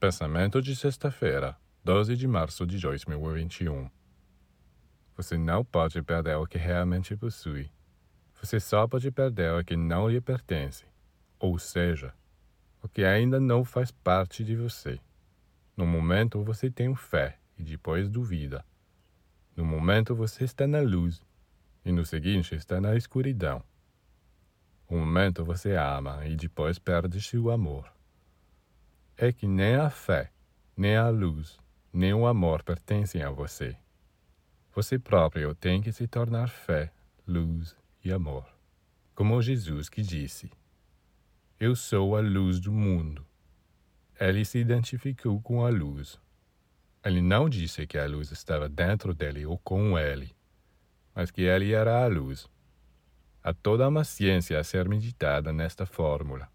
Pensamento de sexta-feira, 12 de março de 2021. Você não pode perder o que realmente possui. Você só pode perder o que não lhe pertence, ou seja, o que ainda não faz parte de você. No momento você tem fé e depois duvida. No momento você está na luz e no seguinte está na escuridão. Um momento você ama e depois perde seu amor é que nem a fé, nem a luz, nem o amor pertencem a você. Você próprio tem que se tornar fé, luz e amor. Como Jesus que disse: Eu sou a luz do mundo. Ele se identificou com a luz. Ele não disse que a luz estava dentro dele ou com ele, mas que ele era a luz. Há toda uma ciência a ser meditada nesta fórmula.